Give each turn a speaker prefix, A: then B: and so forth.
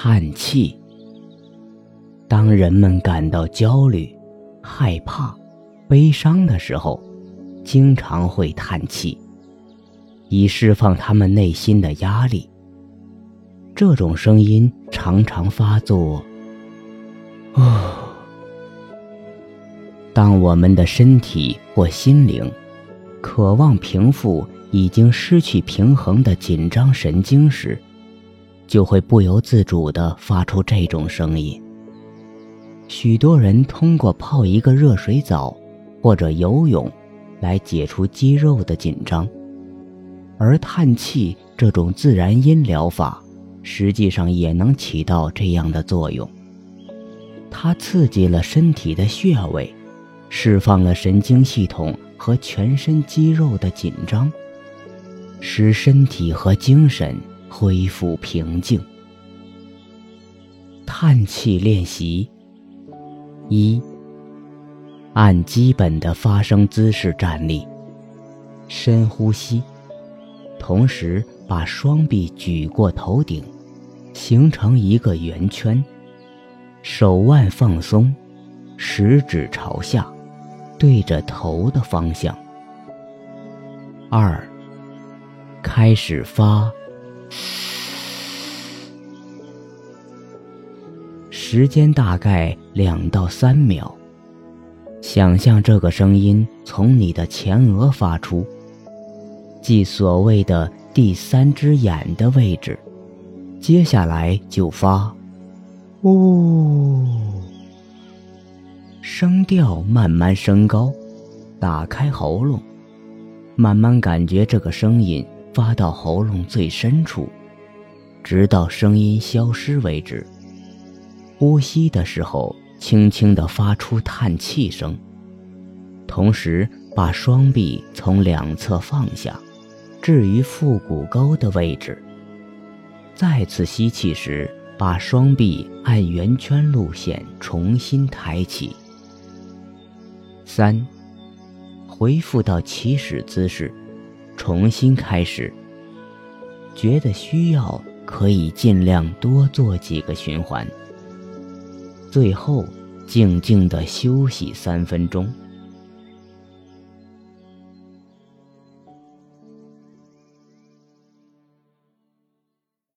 A: 叹气。当人们感到焦虑、害怕、悲伤的时候，经常会叹气，以释放他们内心的压力。这种声音常常发作。哦，当我们的身体或心灵渴望平复已经失去平衡的紧张神经时，就会不由自主地发出这种声音。许多人通过泡一个热水澡或者游泳来解除肌肉的紧张，而叹气这种自然音疗法实际上也能起到这样的作用。它刺激了身体的穴位，释放了神经系统和全身肌肉的紧张，使身体和精神恢复平静。叹气练习。一，按基本的发声姿势站立，深呼吸，同时把双臂举过头顶，形成一个圆圈，手腕放松，食指朝下，对着头的方向。二，开始发。时间大概两到三秒。想象这个声音从你的前额发出，即所谓的第三只眼的位置。接下来就发“呜”，声调慢慢升高，打开喉咙，慢慢感觉这个声音发到喉咙最深处，直到声音消失为止。呼吸的时候，轻轻地发出叹气声，同时把双臂从两侧放下，置于腹股沟的位置。再次吸气时，把双臂按圆圈路线重新抬起。三，恢复到起始姿势，重新开始。觉得需要，可以尽量多做几个循环。最后，静静的休息三分钟。